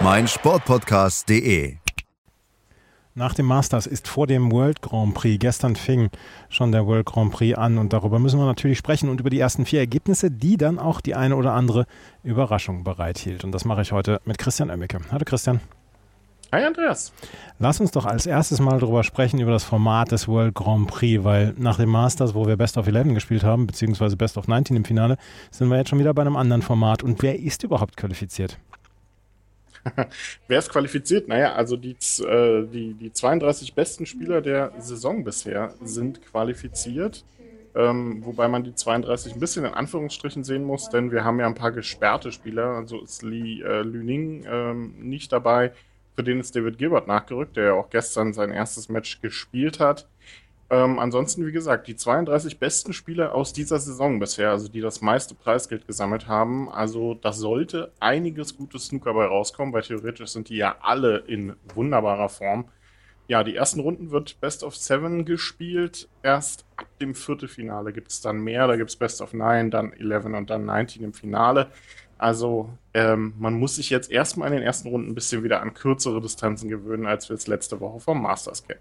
meinsportpodcast.de. Nach dem Masters ist vor dem World Grand Prix, gestern fing schon der World Grand Prix an und darüber müssen wir natürlich sprechen und über die ersten vier Ergebnisse, die dann auch die eine oder andere Überraschung bereithielt. Und das mache ich heute mit Christian Oemmeke. Hallo Christian. Hi Andreas. Lass uns doch als erstes mal darüber sprechen, über das Format des World Grand Prix, weil nach dem Masters, wo wir Best of 11 gespielt haben, beziehungsweise Best of 19 im Finale, sind wir jetzt schon wieder bei einem anderen Format. Und wer ist überhaupt qualifiziert? Wer ist qualifiziert? Naja, also die, äh, die, die 32 besten Spieler der Saison bisher sind qualifiziert. Ähm, wobei man die 32 ein bisschen in Anführungsstrichen sehen muss, denn wir haben ja ein paar gesperrte Spieler. Also ist Lee äh, Lüning ähm, nicht dabei. Für den ist David Gilbert nachgerückt, der ja auch gestern sein erstes Match gespielt hat. Ähm, ansonsten, wie gesagt, die 32 besten Spieler aus dieser Saison bisher, also die das meiste Preisgeld gesammelt haben. Also das sollte einiges gutes Snooker bei rauskommen, weil theoretisch sind die ja alle in wunderbarer Form. Ja, die ersten Runden wird Best of Seven gespielt. Erst ab dem Viertelfinale gibt es dann mehr. Da gibt es Best of Nine, dann 11 und dann 19 im Finale. Also ähm, man muss sich jetzt erstmal in den ersten Runden ein bisschen wieder an kürzere Distanzen gewöhnen, als wir es letzte Woche vom Masters kennen.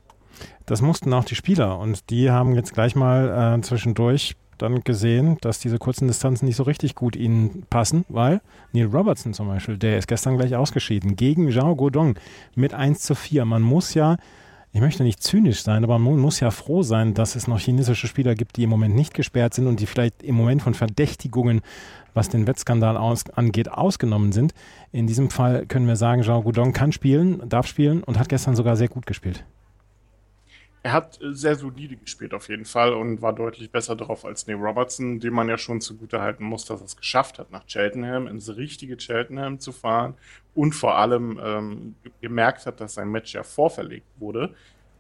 Das mussten auch die Spieler und die haben jetzt gleich mal äh, zwischendurch dann gesehen, dass diese kurzen Distanzen nicht so richtig gut ihnen passen, weil Neil Robertson zum Beispiel, der ist gestern gleich ausgeschieden gegen Zhao Godong mit 1 zu 4. Man muss ja, ich möchte nicht zynisch sein, aber man muss ja froh sein, dass es noch chinesische Spieler gibt, die im Moment nicht gesperrt sind und die vielleicht im Moment von Verdächtigungen, was den Wettskandal aus, angeht, ausgenommen sind. In diesem Fall können wir sagen, Zhao Godong kann spielen, darf spielen und hat gestern sogar sehr gut gespielt. Er hat äh, sehr solide gespielt auf jeden Fall und war deutlich besser drauf als Neil Robertson, dem man ja schon zugute halten muss, dass er es geschafft hat, nach Cheltenham ins richtige Cheltenham zu fahren und vor allem ähm, gemerkt hat, dass sein Match ja vorverlegt wurde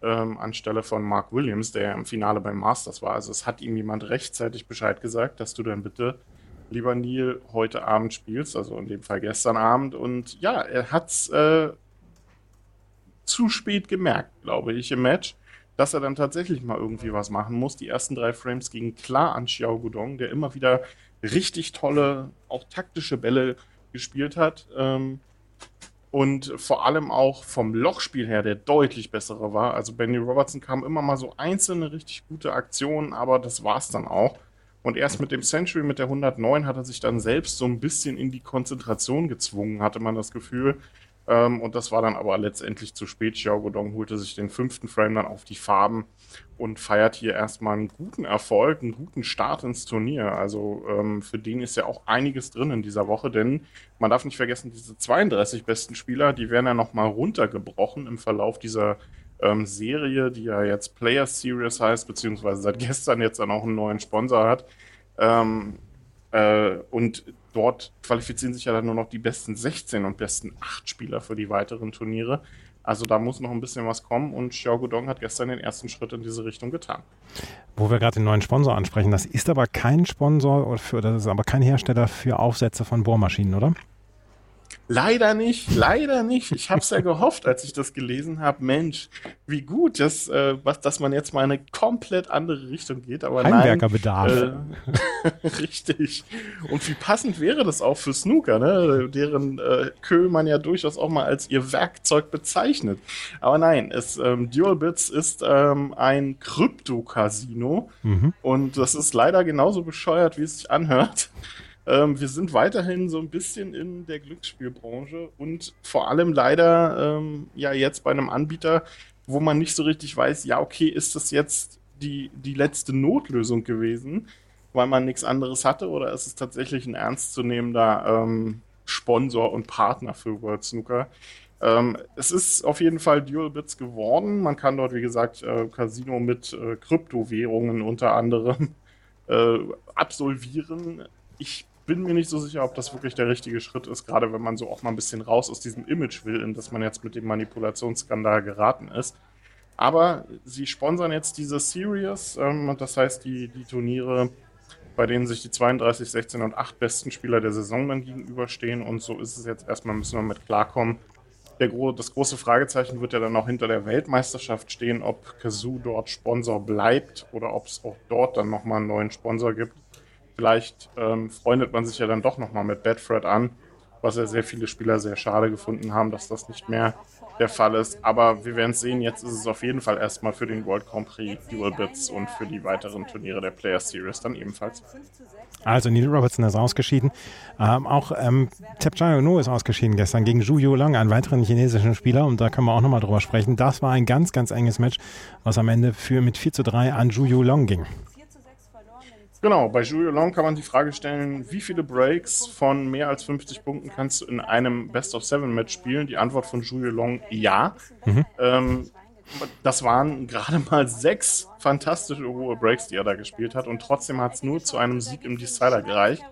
ähm, anstelle von Mark Williams, der im Finale beim Masters war. Also es hat ihm jemand rechtzeitig Bescheid gesagt, dass du dann bitte lieber Neil heute Abend spielst, also in dem Fall gestern Abend. Und ja, er hat es äh, zu spät gemerkt, glaube ich, im Match dass er dann tatsächlich mal irgendwie was machen muss. Die ersten drei Frames gingen klar an Xiao Gudong, der immer wieder richtig tolle, auch taktische Bälle gespielt hat. Ähm, und vor allem auch vom Lochspiel her der deutlich bessere war. Also Benny Robertson kam immer mal so einzelne richtig gute Aktionen, aber das war's dann auch. Und erst mit dem Century, mit der 109, hat er sich dann selbst so ein bisschen in die Konzentration gezwungen, hatte man das Gefühl. Ähm, und das war dann aber letztendlich zu spät. Xiao Godong holte sich den fünften Frame dann auf die Farben und feiert hier erstmal einen guten Erfolg, einen guten Start ins Turnier. Also ähm, für den ist ja auch einiges drin in dieser Woche, denn man darf nicht vergessen, diese 32 besten Spieler, die werden ja nochmal runtergebrochen im Verlauf dieser ähm, Serie, die ja jetzt Player Series heißt, beziehungsweise seit gestern jetzt dann auch einen neuen Sponsor hat. Ähm, äh, und dort qualifizieren sich ja dann nur noch die besten 16 und besten 8 Spieler für die weiteren Turniere. Also da muss noch ein bisschen was kommen und Xiao Gudong hat gestern den ersten Schritt in diese Richtung getan. Wo wir gerade den neuen Sponsor ansprechen, das ist aber kein Sponsor für, das ist aber kein Hersteller für Aufsätze von Bohrmaschinen, oder? Leider nicht, leider nicht. Ich habe es ja gehofft, als ich das gelesen habe. Mensch, wie gut, dass, äh, was, dass man jetzt mal eine komplett andere Richtung geht. Aber Heimwerkerbedarf. Äh, richtig. Und wie passend wäre das auch für Snooker, ne? deren äh, Kö man ja durchaus auch mal als ihr Werkzeug bezeichnet. Aber nein, es, ähm, Dual Bits ist ähm, ein Krypto-Casino mhm. und das ist leider genauso bescheuert, wie es sich anhört. Ähm, wir sind weiterhin so ein bisschen in der Glücksspielbranche und vor allem leider ähm, ja jetzt bei einem Anbieter, wo man nicht so richtig weiß, ja, okay, ist das jetzt die, die letzte Notlösung gewesen, weil man nichts anderes hatte oder ist es tatsächlich ein ernstzunehmender ähm, Sponsor und Partner für World Snooker? Ähm, es ist auf jeden Fall Dual Bits geworden. Man kann dort, wie gesagt, äh, Casino mit äh, Kryptowährungen unter anderem äh, absolvieren. Ich bin mir nicht so sicher, ob das wirklich der richtige Schritt ist, gerade wenn man so auch mal ein bisschen raus aus diesem Image will, in das man jetzt mit dem Manipulationsskandal geraten ist. Aber sie sponsern jetzt diese Series, ähm, das heißt die, die Turniere, bei denen sich die 32, 16 und 8 besten Spieler der Saison dann gegenüberstehen. Und so ist es jetzt erstmal, müssen wir mit klarkommen. Der, das große Fragezeichen wird ja dann auch hinter der Weltmeisterschaft stehen, ob Kazoo dort Sponsor bleibt oder ob es auch dort dann nochmal einen neuen Sponsor gibt. Vielleicht ähm, freundet man sich ja dann doch nochmal mit Bedford an, was ja sehr viele Spieler sehr schade gefunden haben, dass das nicht mehr der Fall ist. Aber wir werden sehen, jetzt ist es auf jeden Fall erstmal für den World Grand Prix Dual Bits und für die weiteren Turniere der Player Series dann ebenfalls. Also Neil Robertson ist ausgeschieden. Ähm, auch ähm, Tepchai No ist ausgeschieden gestern gegen Zhu Yulang, einen weiteren chinesischen Spieler. Und da können wir auch nochmal drüber sprechen. Das war ein ganz, ganz enges Match, was am Ende für mit 4 zu 3 an Zhu Yulang ging. Genau, bei Julio Long kann man die Frage stellen, wie viele Breaks von mehr als 50 Punkten kannst du in einem Best of Seven Match spielen? Die Antwort von Julio Long, ja. Mhm. Ähm, das waren gerade mal sechs fantastische hohe Breaks, die er da gespielt hat und trotzdem hat es nur zu einem Sieg im Decider gereicht.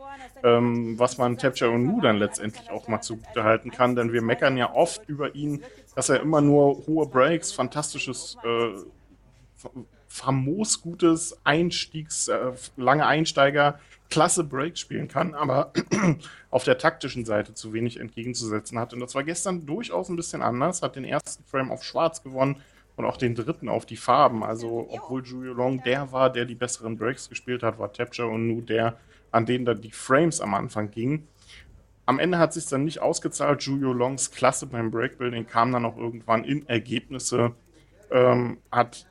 Ähm, was man Tapcha Nu dann letztendlich auch mal zugute halten kann, denn wir meckern ja oft über ihn, dass er immer nur hohe Breaks, fantastisches äh, famos gutes Einstiegs, äh, lange Einsteiger, klasse Break spielen kann, aber auf der taktischen Seite zu wenig entgegenzusetzen hat. Und das war gestern durchaus ein bisschen anders, hat den ersten Frame auf schwarz gewonnen und auch den dritten auf die Farben. Also, obwohl Julio Long der war, der die besseren Breaks gespielt hat, war Tapture und Nu der, an denen dann die Frames am Anfang gingen. Am Ende hat sich dann nicht ausgezahlt. Julio Longs Klasse beim Breakbuilding kam dann auch irgendwann in Ergebnisse. Ähm, hat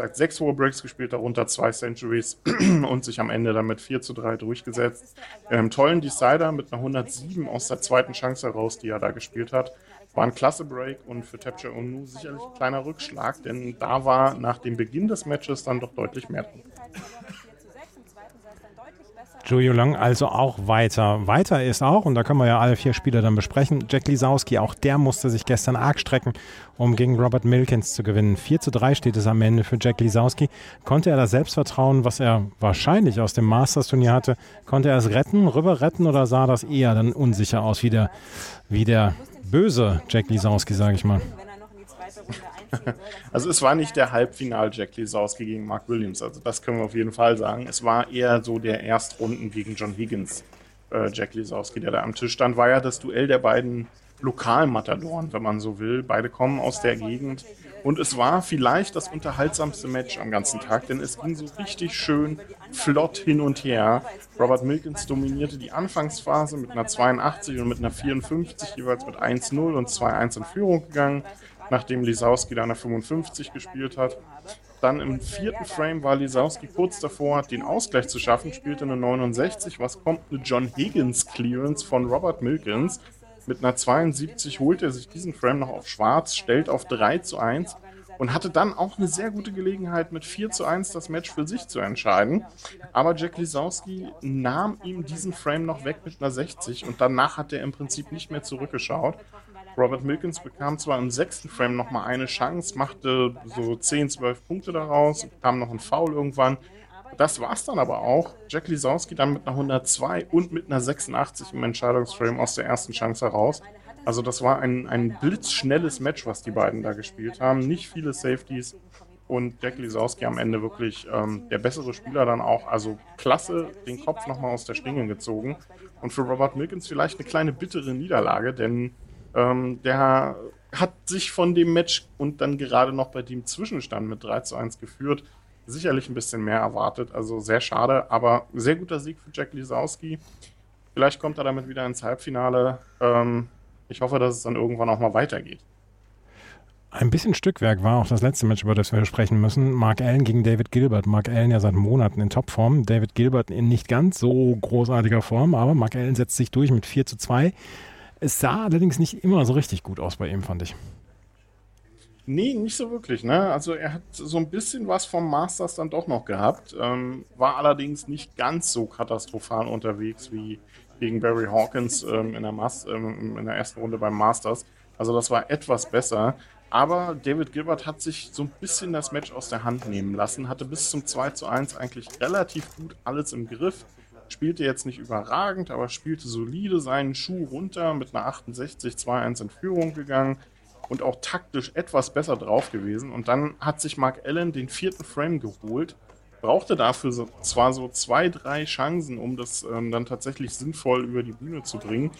gesagt, sechs hohe Breaks gespielt, darunter zwei Centuries und sich am Ende dann mit 4 zu 3 durchgesetzt. Ähm, tollen Decider mit einer 107 aus der zweiten Chance heraus, die er da gespielt hat. War ein klasse Break und für Tapcher Onu sicherlich ein kleiner Rückschlag, denn da war nach dem Beginn des Matches dann doch deutlich mehr drin. Julio Lang also auch weiter. Weiter ist auch, und da können wir ja alle vier Spieler dann besprechen, Jack Lisowski, auch der musste sich gestern arg strecken, um gegen Robert Milkins zu gewinnen. 4 zu 3 steht es am Ende für Jack Lisowski. Konnte er das Selbstvertrauen, was er wahrscheinlich aus dem Masters-Turnier hatte, konnte er es retten, rüber retten oder sah das eher dann unsicher aus, wie der, wie der böse Jack Lisowski, sage ich mal? also es war nicht der Halbfinal Jack Lisowski gegen Mark Williams, also das können wir auf jeden Fall sagen. Es war eher so der Erstrunden gegen John Higgins, äh, Jack Lisowski, der da am Tisch stand. War ja das Duell der beiden Lokalmatadoren, wenn man so will. Beide kommen aus der Gegend. Und es war vielleicht das unterhaltsamste Match am ganzen Tag, denn es ging so richtig schön flott hin und her. Robert Milkins dominierte die Anfangsphase mit einer 82 und mit einer 54, jeweils mit 1-0 und 2-1 in Führung gegangen nachdem Lisowski da eine 55 gespielt hat. Dann im vierten Frame war Lisowski kurz davor, den Ausgleich zu schaffen, spielte eine 69. Was kommt? Eine John Higgins Clearance von Robert Milkins. Mit einer 72 holt er sich diesen Frame noch auf schwarz, stellt auf 3 zu 1 und hatte dann auch eine sehr gute Gelegenheit, mit 4 zu 1 das Match für sich zu entscheiden. Aber Jack Lisowski nahm ihm diesen Frame noch weg mit einer 60 und danach hat er im Prinzip nicht mehr zurückgeschaut. Robert Milkins bekam zwar im sechsten Frame nochmal eine Chance, machte so 10, 12 Punkte daraus, bekam noch ein Foul irgendwann. Das war's dann aber auch. Jack Lisowski dann mit einer 102 und mit einer 86 im Entscheidungsframe aus der ersten Chance heraus. Also das war ein, ein blitzschnelles Match, was die beiden da gespielt haben. Nicht viele Safeties und Jack Lisowski am Ende wirklich ähm, der bessere Spieler dann auch. Also klasse den Kopf nochmal aus der Schlinge gezogen. Und für Robert Milkins vielleicht eine kleine bittere Niederlage, denn ähm, der hat sich von dem Match und dann gerade noch bei dem Zwischenstand mit 3 zu 1 geführt. Sicherlich ein bisschen mehr erwartet, also sehr schade, aber sehr guter Sieg für Jack Lisowski. Vielleicht kommt er damit wieder ins Halbfinale. Ähm, ich hoffe, dass es dann irgendwann auch mal weitergeht. Ein bisschen Stückwerk war auch das letzte Match, über das wir sprechen müssen. Mark Allen gegen David Gilbert. Mark Allen ja seit Monaten in Topform. David Gilbert in nicht ganz so großartiger Form, aber Mark Allen setzt sich durch mit 4 zu 2. Es sah allerdings nicht immer so richtig gut aus bei ihm, fand ich. Nee, nicht so wirklich. Ne? Also er hat so ein bisschen was vom Masters dann doch noch gehabt, ähm, war allerdings nicht ganz so katastrophal unterwegs wie gegen Barry Hawkins ähm, in, der Mas ähm, in der ersten Runde beim Masters. Also das war etwas besser. Aber David Gilbert hat sich so ein bisschen das Match aus der Hand nehmen lassen, hatte bis zum 2 zu 1 eigentlich relativ gut alles im Griff, Spielte jetzt nicht überragend, aber spielte solide seinen Schuh runter mit einer 68-2-1 in Führung gegangen und auch taktisch etwas besser drauf gewesen. Und dann hat sich Mark Allen den vierten Frame geholt, brauchte dafür so, zwar so zwei, drei Chancen, um das ähm, dann tatsächlich sinnvoll über die Bühne zu bringen.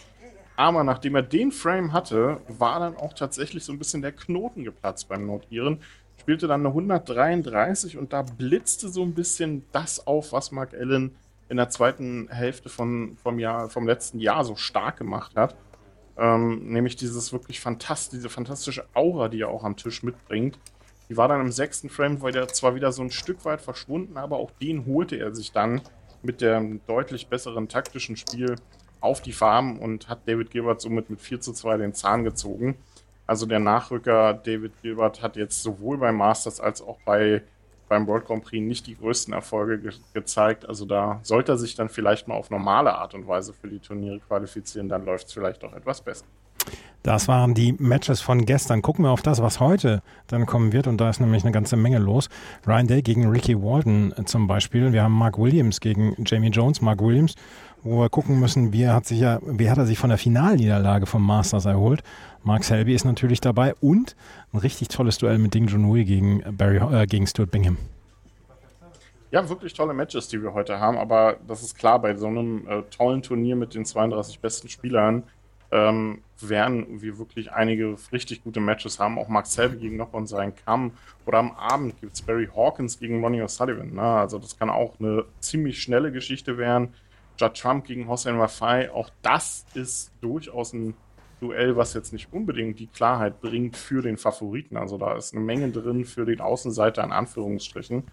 Aber nachdem er den Frame hatte, war dann auch tatsächlich so ein bisschen der Knoten geplatzt beim Nordiren. Spielte dann eine 133 und da blitzte so ein bisschen das auf, was Mark Allen in der zweiten Hälfte von, vom, Jahr, vom letzten Jahr so stark gemacht hat. Ähm, nämlich dieses wirklich fantastische, diese fantastische Aura, die er auch am Tisch mitbringt. Die war dann im sechsten Frame weil der zwar wieder so ein Stück weit verschwunden, aber auch den holte er sich dann mit dem deutlich besseren taktischen Spiel auf die Farm und hat David Gilbert somit mit 4 zu 2 den Zahn gezogen. Also der Nachrücker David Gilbert hat jetzt sowohl beim Masters als auch bei, beim World Grand Prix nicht die größten Erfolge ge gezeigt. Also da sollte er sich dann vielleicht mal auf normale Art und Weise für die Turniere qualifizieren, dann läuft es vielleicht auch etwas besser. Das waren die Matches von gestern. Gucken wir auf das, was heute dann kommen wird. Und da ist nämlich eine ganze Menge los. Ryan Day gegen Ricky Walton zum Beispiel. Wir haben Mark Williams gegen Jamie Jones. Mark Williams, wo wir gucken müssen, wie hat, sich ja, wie hat er sich von der Finalniederlage vom Masters erholt. Mark Selby ist natürlich dabei. Und ein richtig tolles Duell mit Ding Junhui gegen, Barry, äh, gegen Stuart Bingham. Ja, wirklich tolle Matches, die wir heute haben. Aber das ist klar, bei so einem äh, tollen Turnier mit den 32 besten Spielern ähm, werden wir wirklich einige richtig gute Matches haben. Auch Mark Selby gegen noch und seinen Kamm. Oder am Abend gibt es Barry Hawkins gegen Ronnie O'Sullivan. Ne? Also das kann auch eine ziemlich schnelle Geschichte werden. Judd Trump gegen Hossein Wafai. Auch das ist durchaus ein Duell, was jetzt nicht unbedingt die Klarheit bringt für den Favoriten. Also da ist eine Menge drin für den Außenseiter in Anführungsstrichen.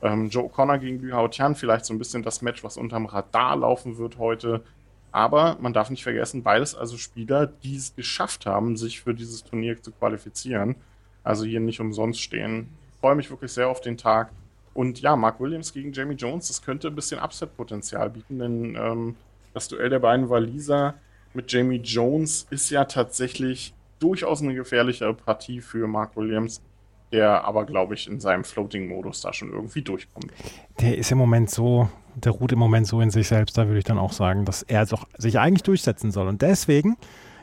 Ähm, Joe O'Connor gegen Liu Hao Tian, vielleicht so ein bisschen das Match, was unterm Radar laufen wird heute. Aber man darf nicht vergessen, beides also Spieler, die es geschafft haben, sich für dieses Turnier zu qualifizieren. Also hier nicht umsonst stehen. Ich freue mich wirklich sehr auf den Tag. Und ja, Mark Williams gegen Jamie Jones, das könnte ein bisschen Upset-Potenzial bieten, denn ähm, das Duell der beiden Waliser mit Jamie Jones ist ja tatsächlich durchaus eine gefährlichere Partie für Mark Williams, der aber, glaube ich, in seinem Floating-Modus da schon irgendwie durchkommt. Der ist im Moment so der ruht im Moment so in sich selbst, da würde ich dann auch sagen, dass er doch sich eigentlich durchsetzen soll. Und deswegen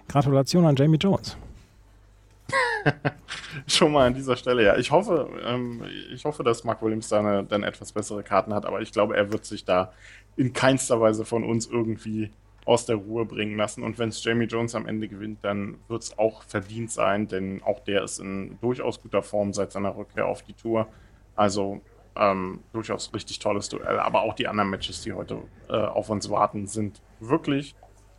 Gratulation an Jamie Jones. Schon mal an dieser Stelle, ja. Ich hoffe, ähm, ich hoffe, dass Mark Williams da dann etwas bessere Karten hat, aber ich glaube, er wird sich da in keinster Weise von uns irgendwie aus der Ruhe bringen lassen. Und wenn es Jamie Jones am Ende gewinnt, dann wird es auch verdient sein, denn auch der ist in durchaus guter Form seit seiner Rückkehr auf die Tour. Also ähm, durchaus richtig tolles Duell. Aber auch die anderen Matches, die heute äh, auf uns warten, sind wirklich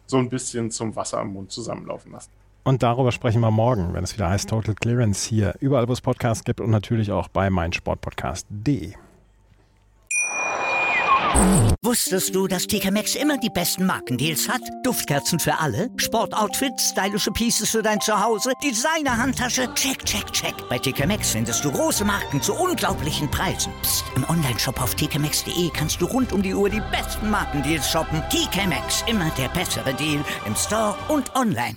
so ein bisschen zum Wasser im Mund zusammenlaufen lassen. Und darüber sprechen wir morgen, wenn es wieder heißt Total Clearance hier, überall, wo es Podcasts gibt und natürlich auch bei meinsportpodcast.de. Wusstest du, dass TK Maxx immer die besten Markendeals hat? Duftkerzen für alle, Sportoutfits, stylische Pieces für dein Zuhause, Designer-Handtasche, check, check, check. Bei TK Maxx findest du große Marken zu unglaublichen Preisen. Psst. im Onlineshop auf tkmaxx.de kannst du rund um die Uhr die besten Markendeals shoppen. TK Maxx, immer der bessere Deal im Store und online.